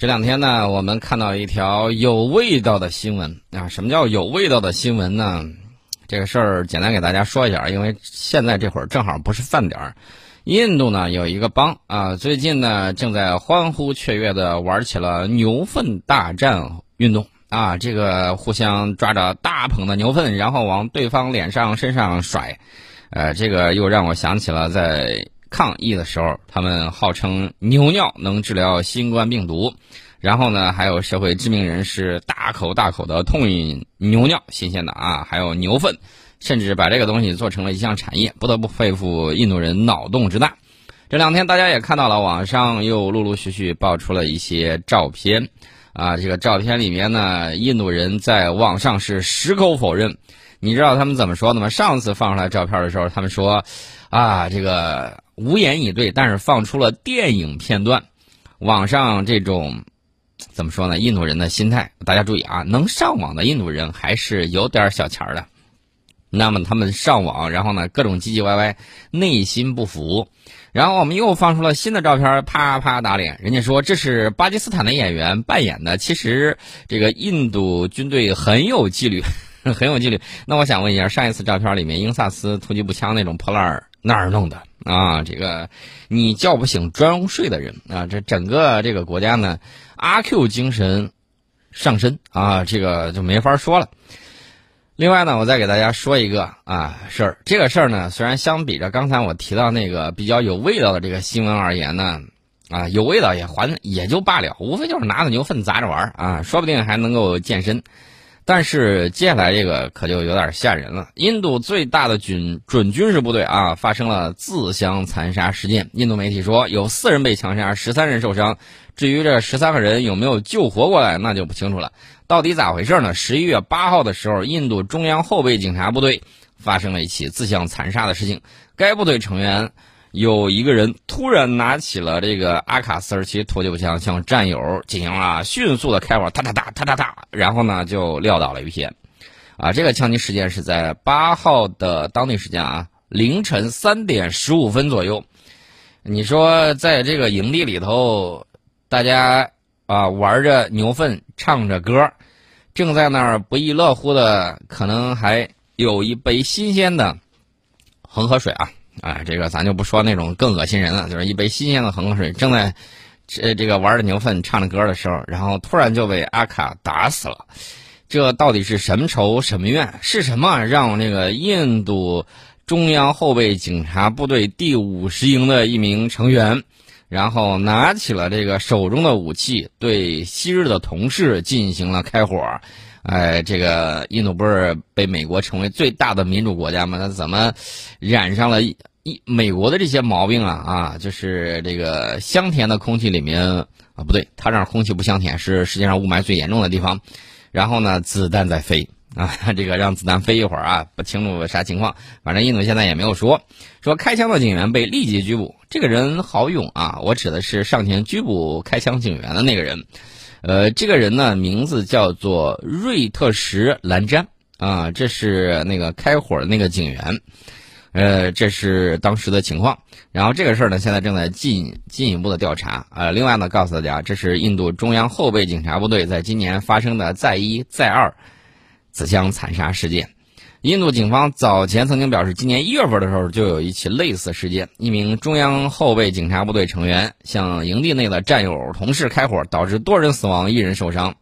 这两天呢，我们看到一条有味道的新闻啊！什么叫有味道的新闻呢？这个事儿简单给大家说一下，因为现在这会儿正好不是饭点儿。印度呢有一个邦啊，最近呢正在欢呼雀跃的玩起了牛粪大战运动啊！这个互相抓着大捧的牛粪，然后往对方脸上、身上甩，呃，这个又让我想起了在。抗疫的时候，他们号称牛尿能治疗新冠病毒，然后呢，还有社会知名人士大口大口的痛饮牛尿，新鲜的啊，还有牛粪，甚至把这个东西做成了一项产业，不得不佩服印度人脑洞之大。这两天大家也看到了，网上又陆陆续续爆出了一些照片，啊，这个照片里面呢，印度人在网上是矢口否认。你知道他们怎么说的吗？上次放出来照片的时候，他们说，啊，这个。无言以对，但是放出了电影片段。网上这种怎么说呢？印度人的心态，大家注意啊，能上网的印度人还是有点小钱儿的。那么他们上网，然后呢，各种唧唧歪歪，内心不服。然后我们又放出了新的照片，啪啪打脸。人家说这是巴基斯坦的演员扮演的，其实这个印度军队很有纪律，很有纪律。那我想问一下，上一次照片里面英萨斯突击步枪那种破烂儿哪儿弄的？啊，这个你叫不醒装睡的人啊！这整个这个国家呢，阿 Q 精神上身啊，这个就没法说了。另外呢，我再给大家说一个啊事儿，这个事儿呢，虽然相比着刚才我提到那个比较有味道的这个新闻而言呢，啊有味道也还也就罢了，无非就是拿着牛粪砸着玩啊，说不定还能够健身。但是接下来这个可就有点吓人了。印度最大的军准军事部队啊，发生了自相残杀事件。印度媒体说有四人被枪杀，十三人受伤。至于这十三个人有没有救活过来，那就不清楚了。到底咋回事呢？十一月八号的时候，印度中央后备警察部队发生了一起自相残杀的事情。该部队成员。有一个人突然拿起了这个阿卡四十七突击步枪，向战友进行了迅速的开火，哒哒哒哒哒哒，然后呢就撂倒了一批。啊，这个枪击事件是在八号的当地时间啊凌晨三点十五分左右。你说在这个营地里头，大家啊玩着牛粪，唱着歌，正在那儿不亦乐乎的，可能还有一杯新鲜的恒河水啊。啊，这个咱就不说那种更恶心人了，就是一杯新鲜的恒河水，正在这这个玩着牛粪、唱着歌的时候，然后突然就被阿卡打死了。这到底是什么仇什么怨？是什么让那个印度中央后备警察部队第五十营的一名成员，然后拿起了这个手中的武器，对昔日的同事进行了开火？哎，这个印度不是被美国称为最大的民主国家吗？那怎么染上了？一美国的这些毛病啊啊，就是这个香甜的空气里面啊，不对，它这儿空气不香甜，是世界上雾霾最严重的地方。然后呢，子弹在飞啊，这个让子弹飞一会儿啊，不清楚啥情况。反正印度现在也没有说，说开枪的警员被立即拘捕。这个人好勇啊，我指的是上前拘捕开枪警员的那个人。呃，这个人呢，名字叫做瑞特什兰詹啊，这是那个开火的那个警员。呃，这是当时的情况。然后这个事儿呢，现在正在进进一步的调查。呃，另外呢，告诉大家，这是印度中央后备警察部队在今年发生的再一再二自相残杀事件。印度警方早前曾经表示，今年一月份的时候就有一起类似事件，一名中央后备警察部队成员向营地内的战友同事开火，导致多人死亡，一人受伤。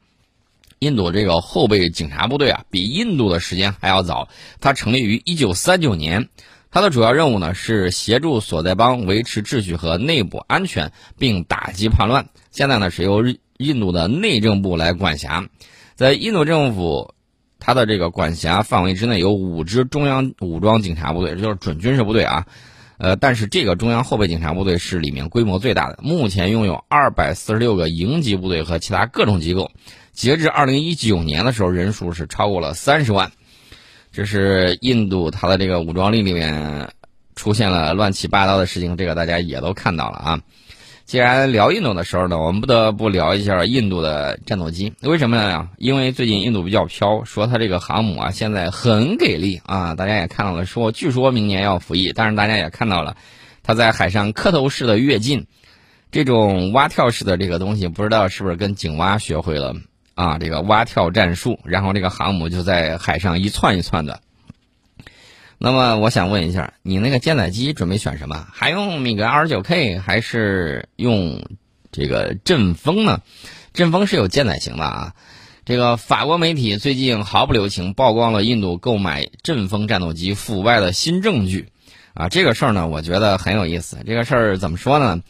印度这个后备警察部队啊，比印度的时间还要早，它成立于一九三九年。它的主要任务呢是协助所在邦维持秩序和内部安全，并打击叛乱。现在呢是由印度的内政部来管辖。在印度政府，它的这个管辖范围之内有五支中央武装警察部队，就是准军事部队啊。呃，但是这个中央后备警察部队是里面规模最大的，目前拥有二百四十六个营级部队和其他各种机构。截至二零一九年的时候，人数是超过了三十万。这是印度，它的这个武装力里面出现了乱七八糟的事情，这个大家也都看到了啊。既然聊印度的时候呢，我们不得不聊一下印度的战斗机。为什么呢？因为最近印度比较飘，说它这个航母啊现在很给力啊。大家也看到了，说据说明年要服役，但是大家也看到了，它在海上磕头式的跃进，这种蛙跳式的这个东西，不知道是不是跟井蛙学会了啊？这个蛙跳战术，然后这个航母就在海上一窜一窜的。那么我想问一下，你那个舰载机准备选什么？还用米格二十九 K 还是用这个阵风呢？阵风是有舰载型的啊。这个法国媒体最近毫不留情曝光了印度购买阵风战斗机腐败的新证据，啊，这个事儿呢，我觉得很有意思。这个事儿怎么说呢？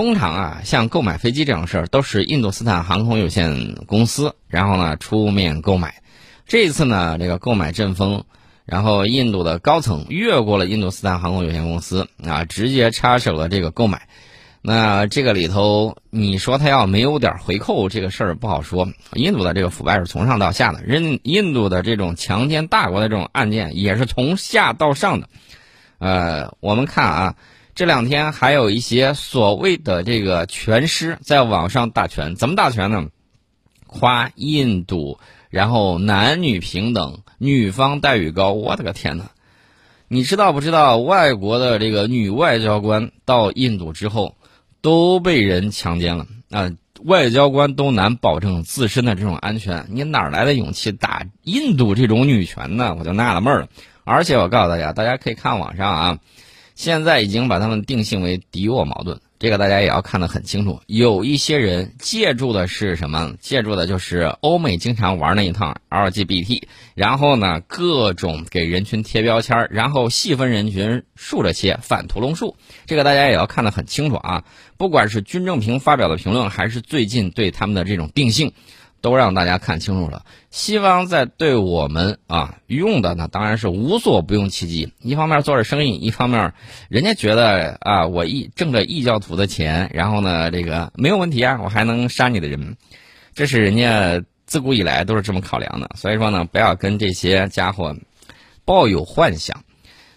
通常啊，像购买飞机这种事儿，都是印度斯坦航空有限公司，然后呢出面购买。这一次呢，这个购买阵风。然后，印度的高层越过了印度斯坦航空有限公司啊，直接插手了这个购买。那这个里头，你说他要没有点回扣，这个事儿不好说。印度的这个腐败是从上到下的，印印度的这种强奸大国的这种案件也是从下到上的。呃，我们看啊，这两天还有一些所谓的这个拳师在网上打拳，怎么打拳呢？夸印度。然后男女平等，女方待遇高，我的个天哪！你知道不知道？外国的这个女外交官到印度之后，都被人强奸了啊！外交官都难保证自身的这种安全，你哪来的勇气打印度这种女权呢？我就纳了闷了。而且我告诉大家，大家可以看网上啊，现在已经把他们定性为敌我矛盾。这个大家也要看得很清楚，有一些人借助的是什么？借助的就是欧美经常玩那一套 LGBT，然后呢，各种给人群贴标签，然后细分人群，竖着切，反屠龙术。这个大家也要看得很清楚啊！不管是军政平发表的评论，还是最近对他们的这种定性。都让大家看清楚了。西方在对我们啊用的呢，当然是无所不用其极。一方面做着生意，一方面人家觉得啊，我一挣着异教徒的钱，然后呢，这个没有问题啊，我还能杀你的人，这是人家自古以来都是这么考量的。所以说呢，不要跟这些家伙抱有幻想。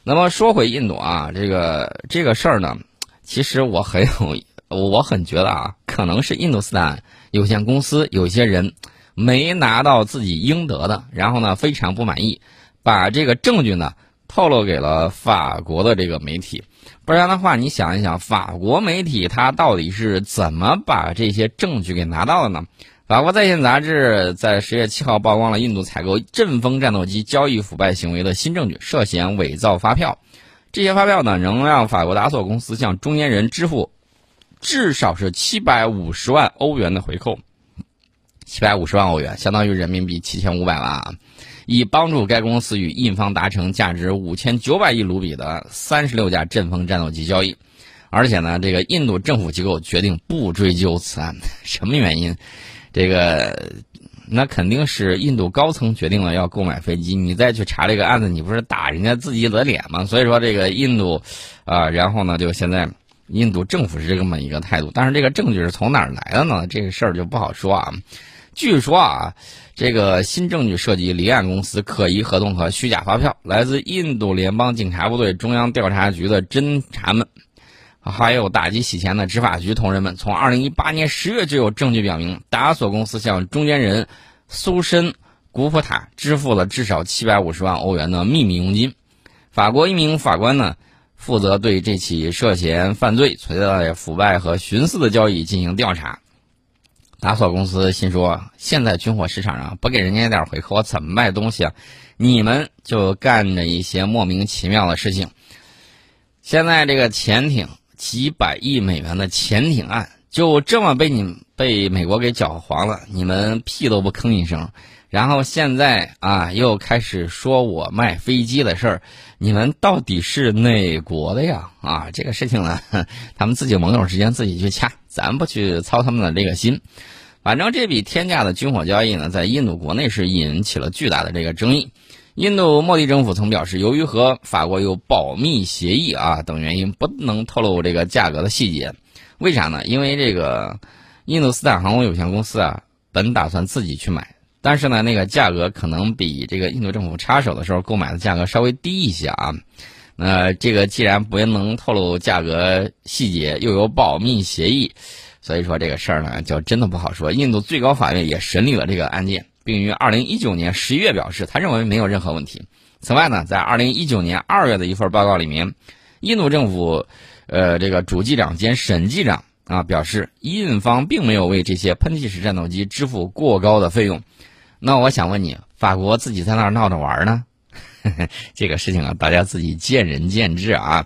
那么说回印度啊，这个这个事儿呢，其实我很有，我很觉得啊，可能是印度斯坦。有限公司有些人没拿到自己应得的，然后呢非常不满意，把这个证据呢透露给了法国的这个媒体。不然的话，你想一想，法国媒体它到底是怎么把这些证据给拿到的呢？法国在线杂志在十月七号曝光了印度采购阵风战斗机交易腐败行为的新证据，涉嫌伪造发票。这些发票呢，能让法国达索公司向中间人支付。至少是七百五十万欧元的回扣，七百五十万欧元相当于人民币七千五百万啊，以帮助该公司与印方达成价值五千九百亿卢比的三十六架阵风战斗机交易，而且呢，这个印度政府机构决定不追究此案，什么原因？这个那肯定是印度高层决定了要购买飞机，你再去查这个案子，你不是打人家自己的脸吗？所以说这个印度啊，然后呢，就现在。印度政府是这么一个态度，但是这个证据是从哪儿来的呢？这个事儿就不好说啊。据说啊，这个新证据涉及离岸公司可疑合同和虚假发票。来自印度联邦警察部队中央调查局的侦查们，还有打击洗钱的执法局同仁们，从2018年10月就有证据表明，达索公司向中间人苏申古普塔支付了至少750万欧元的秘密佣金。法国一名法官呢？负责对这起涉嫌犯罪、存在腐败和徇私的交易进行调查。达索公司心说：现在军火市场上不给人家一点回扣，我怎么卖东西啊？你们就干着一些莫名其妙的事情。现在这个潜艇几百亿美元的潜艇案，就这么被你被美国给搅黄了，你们屁都不吭一声。然后现在啊，又开始说我卖飞机的事儿，你们到底是哪国的呀？啊，这个事情呢，他们自己盟友之间自己去掐，咱不去操他们的这个心。反正这笔天价的军火交易呢，在印度国内是引起了巨大的这个争议。印度莫迪政府曾表示，由于和法国有保密协议啊等原因，不能透露这个价格的细节。为啥呢？因为这个印度斯坦航空有限公司啊，本打算自己去买。但是呢，那个价格可能比这个印度政府插手的时候购买的价格稍微低一些啊。那这个既然不能透露价格细节，又有保密协议，所以说这个事儿呢就真的不好说。印度最高法院也审理了这个案件，并于二零一九年十一月表示，他认为没有任何问题。此外呢，在二零一九年二月的一份报告里面，印度政府，呃，这个主机长兼审计长啊，表示印方并没有为这些喷气式战斗机支付过高的费用。那我想问你，法国自己在那儿闹着玩呢？这个事情啊，大家自己见仁见智啊。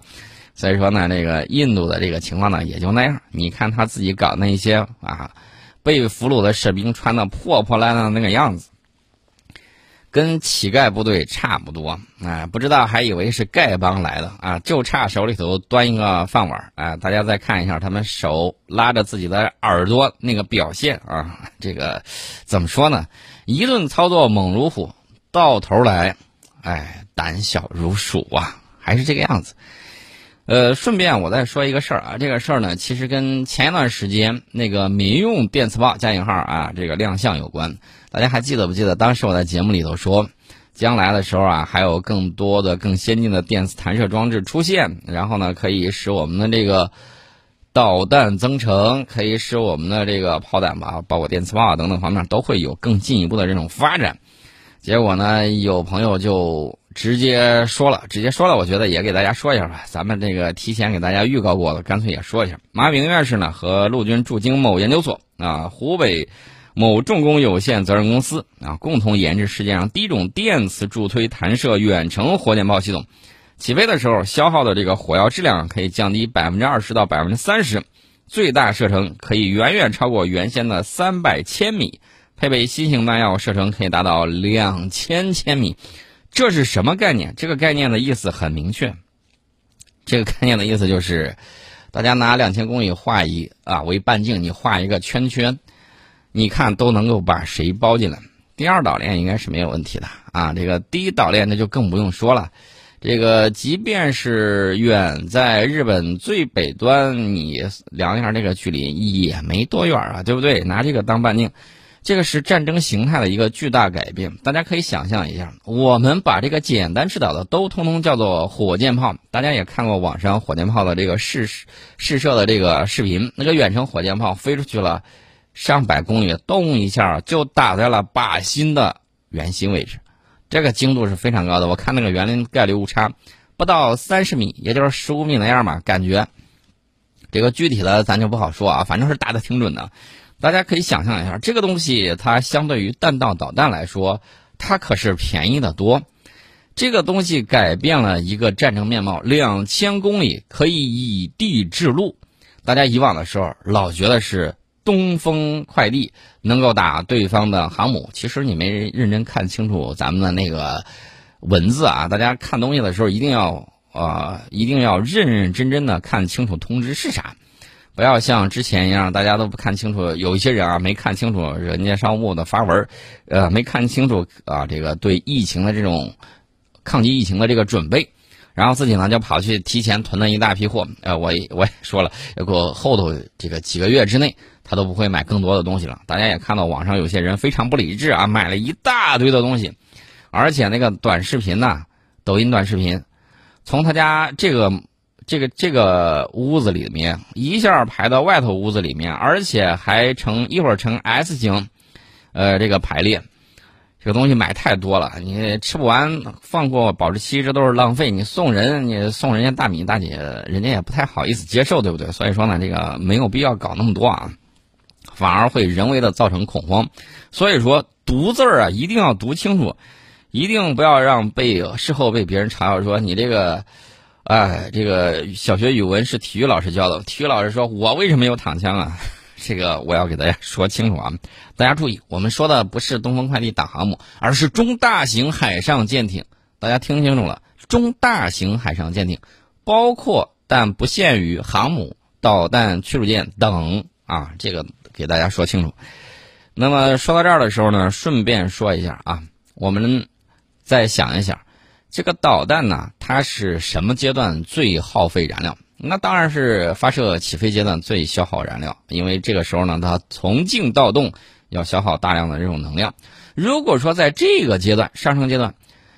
所以说呢，这个印度的这个情况呢，也就那样。你看他自己搞那些啊，被俘虏的士兵穿的破破烂烂的那个样子。跟乞丐部队差不多，哎，不知道还以为是丐帮来的啊，就差手里头端一个饭碗，哎，大家再看一下他们手拉着自己的耳朵那个表现啊，这个怎么说呢？一顿操作猛如虎，到头来，哎，胆小如鼠啊，还是这个样子。呃，顺便我再说一个事儿啊，这个事儿呢，其实跟前一段时间那个民用电磁炮加引号啊这个亮相有关。大家还记得不记得？当时我在节目里头说，将来的时候啊，还有更多的更先进的电磁弹射装置出现，然后呢，可以使我们的这个导弹增程，可以使我们的这个炮弹吧，包括电磁炮等等方面都会有更进一步的这种发展。结果呢，有朋友就。直接说了，直接说了，我觉得也给大家说一下吧。咱们这个提前给大家预告过了，干脆也说一下。马炳院士呢和陆军驻京某研究所啊、湖北某重工有限责任公司啊，共同研制世界上第一种电磁助推弹射远程火箭炮系统。起飞的时候消耗的这个火药质量可以降低百分之二十到百分之三十，最大射程可以远远超过原先的三百千米，配备新型弹药，射程可以达到两千千米。这是什么概念？这个概念的意思很明确。这个概念的意思就是，大家拿两千公里画一啊为半径，你画一个圈圈，你看都能够把谁包进来。第二岛链应该是没有问题的啊。这个第一岛链那就更不用说了。这个即便是远在日本最北端，你量一下这个距离也没多远啊，对不对？拿这个当半径。这个是战争形态的一个巨大改变，大家可以想象一下，我们把这个简单制导的都通通叫做火箭炮。大家也看过网上火箭炮的这个试试射的这个视频，那个远程火箭炮飞出去了上百公里，动一下就打在了靶心的圆心位置，这个精度是非常高的。我看那个园林概率误差不到三十米，也就是十五米那样嘛，感觉这个具体的咱就不好说啊，反正是打的挺准的。大家可以想象一下，这个东西它相对于弹道导弹来说，它可是便宜的多。这个东西改变了一个战争面貌，两千公里可以以地制陆。大家以往的时候老觉得是东风快递能够打对方的航母，其实你没认真看清楚咱们的那个文字啊。大家看东西的时候一定要啊，一定要认认真真的看清楚通知是啥。不要像之前一样，大家都不看清楚。有一些人啊，没看清楚人家商务部的发文，呃，没看清楚啊，这个对疫情的这种抗击疫情的这个准备，然后自己呢就跑去提前囤了一大批货。呃，我我也说了，如果后头这个几个月之内他都不会买更多的东西了。大家也看到网上有些人非常不理智啊，买了一大堆的东西，而且那个短视频呐，抖音短视频，从他家这个。这个这个屋子里面一下排到外头屋子里面，而且还成一会儿成 S 型，呃，这个排列，这个东西买太多了，你吃不完，放过保质期，这都是浪费。你送人，你送人家大米大姐，人家也不太好意思接受，对不对？所以说呢，这个没有必要搞那么多啊，反而会人为的造成恐慌。所以说读字儿啊，一定要读清楚，一定不要让被事后被别人嘲笑说你这个。哎，这个小学语文是体育老师教的。体育老师说：“我为什么有躺枪啊？” 这个我要给大家说清楚啊！大家注意，我们说的不是东风快递打航母，而是中大型海上舰艇。大家听清楚了，中大型海上舰艇，包括但不限于航母、导弹驱逐舰等啊。这个给大家说清楚。那么说到这儿的时候呢，顺便说一下啊，我们再想一想。这个导弹呢，它是什么阶段最耗费燃料？那当然是发射起飞阶段最消耗燃料，因为这个时候呢，它从静到动要消耗大量的这种能量。如果说在这个阶段上升阶段，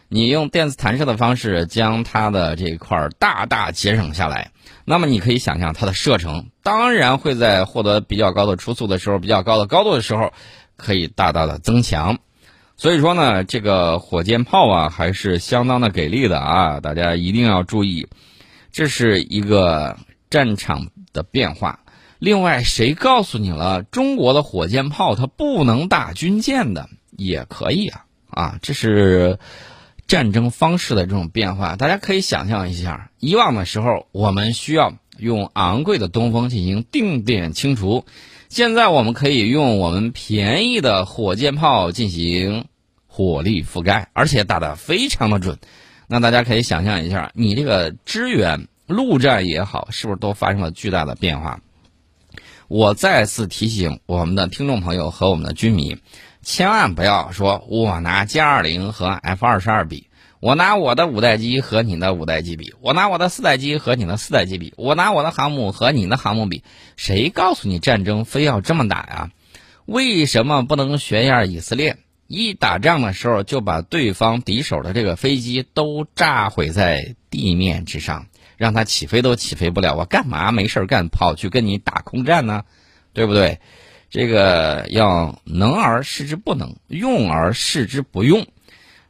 你用电磁弹射的方式将它的这一块大大节省下来，那么你可以想象它的射程当然会在获得比较高的初速的时候、比较高的高度的时候，可以大大的增强。所以说呢，这个火箭炮啊，还是相当的给力的啊！大家一定要注意，这是一个战场的变化。另外，谁告诉你了中国的火箭炮它不能打军舰的？也可以啊，啊，这是战争方式的这种变化。大家可以想象一下，以往的时候我们需要用昂贵的东风进行定点清除，现在我们可以用我们便宜的火箭炮进行火力覆盖，而且打得非常的准。那大家可以想象一下，你这个支援陆战也好，是不是都发生了巨大的变化？我再次提醒我们的听众朋友和我们的军迷，千万不要说我拿歼二零和 F 二十二比，我拿我的五代机和你的五代机比，我拿我的四代机和你的四代机比，我拿我的航母和你的航母比，谁告诉你战争非要这么打呀？为什么不能学一下以色列？一打仗的时候，就把对方敌手的这个飞机都炸毁在地面之上，让他起飞都起飞不了。我干嘛没事干跑去跟你打空战呢？对不对？这个要能而示之不能，用而示之不用。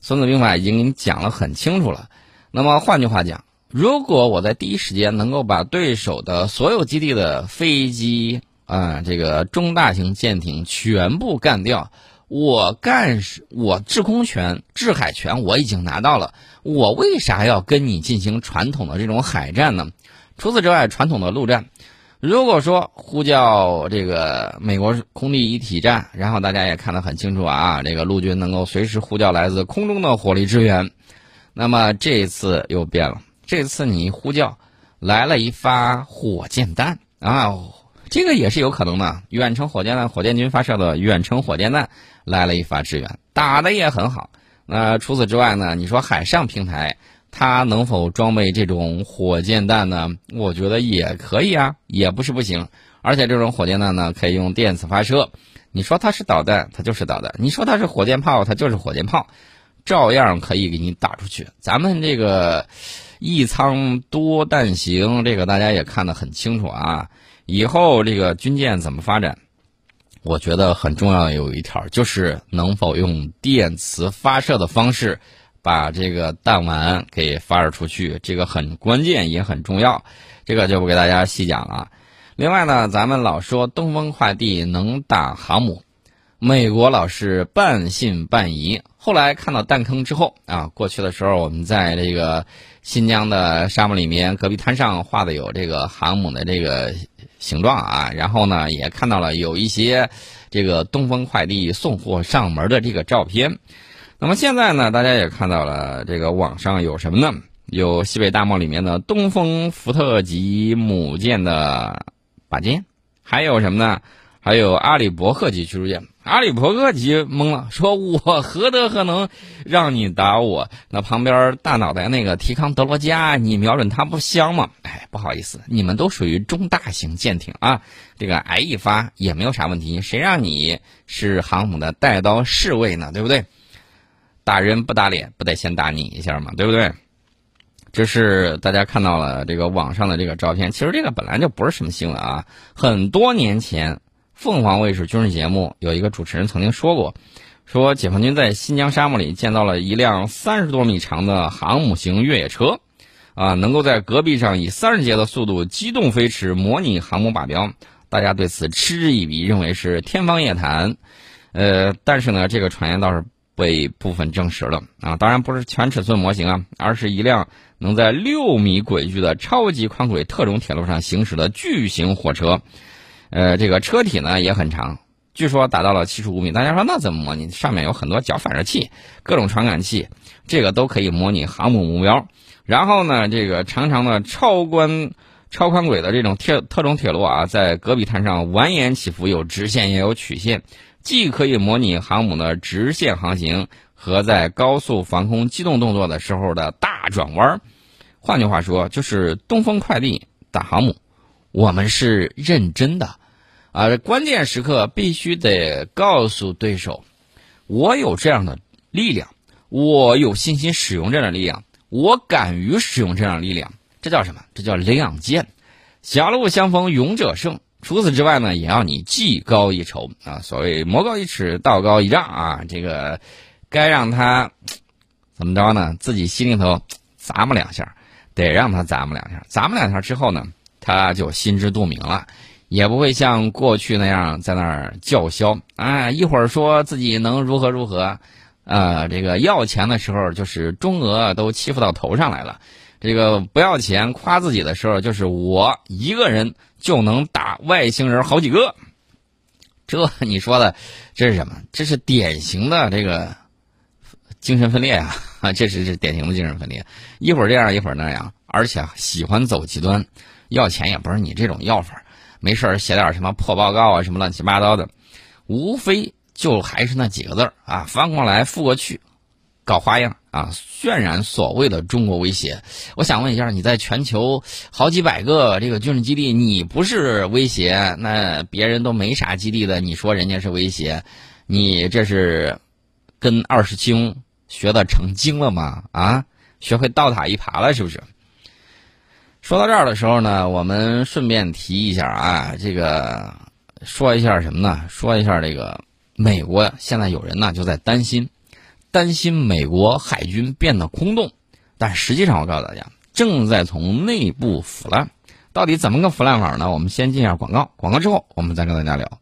孙子兵法已经给你讲了很清楚了。那么换句话讲，如果我在第一时间能够把对手的所有基地的飞机啊，这个中大型舰艇全部干掉。我干，我制空权、制海权我已经拿到了，我为啥要跟你进行传统的这种海战呢？除此之外，传统的陆战，如果说呼叫这个美国空地一体战，然后大家也看得很清楚啊，这个陆军能够随时呼叫来自空中的火力支援，那么这一次又变了，这次你呼叫来了一发火箭弹啊，这个也是有可能的，远程火箭弹，火箭军发射的远程火箭弹。来了一发支援，打的也很好。那除此之外呢？你说海上平台它能否装备这种火箭弹呢？我觉得也可以啊，也不是不行。而且这种火箭弹呢，可以用电磁发射。你说它是导弹，它就是导弹；你说它是火箭炮，它就是火箭炮，照样可以给你打出去。咱们这个一舱多弹型，这个大家也看得很清楚啊。以后这个军舰怎么发展？我觉得很重要有一条，就是能否用电磁发射的方式把这个弹丸给发射出去，这个很关键也很重要。这个就不给大家细讲了。另外呢，咱们老说东风快递能打航母，美国老是半信半疑。后来看到弹坑之后啊，过去的时候我们在这个新疆的沙漠里面，戈壁滩上画的有这个航母的这个。形状啊，然后呢，也看到了有一些这个东风快递送货上门的这个照片。那么现在呢，大家也看到了这个网上有什么呢？有西北大漠里面的东风福特级母舰的靶舰，还有什么呢？还有阿里伯克级驱逐舰。阿里伯克级懵了，说：“我何德何能让你打我？那旁边大脑袋那个提康德罗加，你瞄准它不香吗？”哎，不好意思，你们都属于中大型舰艇啊，这个挨一发也没有啥问题。谁让你是航母的带刀侍卫呢？对不对？打人不打脸，不得先打你一下嘛，对不对？这是大家看到了这个网上的这个照片，其实这个本来就不是什么新闻啊，很多年前。凤凰卫视军事节目有一个主持人曾经说过，说解放军在新疆沙漠里建造了一辆三十多米长的航母型越野车，啊，能够在戈壁上以三十节的速度机动飞驰，模拟航母靶标。大家对此嗤之以鼻，认为是天方夜谭。呃，但是呢，这个传言倒是被部分证实了啊。当然不是全尺寸模型啊，而是一辆能在六米轨距的超级宽轨特种铁路上行驶的巨型火车。呃，这个车体呢也很长，据说达到了七十五米。大家说那怎么模拟？上面有很多角反射器、各种传感器，这个都可以模拟航母目标。然后呢，这个长长的超宽、超宽轨的这种铁特种铁路啊，在戈壁滩上蜿蜒起伏，有直线也有曲线，既可以模拟航母的直线航行和在高速防空机动动作的时候的大转弯。换句话说，就是东风快递打航母。我们是认真的，啊，关键时刻必须得告诉对手，我有这样的力量，我有信心使用这样的力量，我敢于使用这样的力量，这叫什么？这叫亮剑。狭路相逢勇者胜。除此之外呢，也要你技高一筹啊。所谓魔高一尺，道高一丈啊。这个该让他怎么着呢？自己心里头咂摸两下，得让他咂摸两下。咂摸两下之后呢？他就心知肚明了，也不会像过去那样在那儿叫嚣啊，一会儿说自己能如何如何，呃，这个要钱的时候就是中俄都欺负到头上来了，这个不要钱夸自己的时候就是我一个人就能打外星人好几个，这你说的这是什么？这是典型的这个精神分裂啊！这是是典型的精神分裂，一会儿这样一会儿那样，而且喜欢走极端，要钱也不是你这种要法。没事写点什么破报告啊，什么乱七八糟的，无非就还是那几个字儿啊，翻过来覆过去，搞花样啊，渲染所谓的中国威胁。我想问一下，你在全球好几百个这个军事基地，你不是威胁，那别人都没啥基地的，你说人家是威胁，你这是跟二师兄学的成精了吗？啊，学会倒塔一耙了是不是？说到这儿的时候呢，我们顺便提一下啊，这个说一下什么呢？说一下这个美国现在有人呢就在担心，担心美国海军变得空洞，但实际上我告诉大家，正在从内部腐烂。到底怎么个腐烂法呢？我们先进一下广告，广告之后我们再跟大家聊。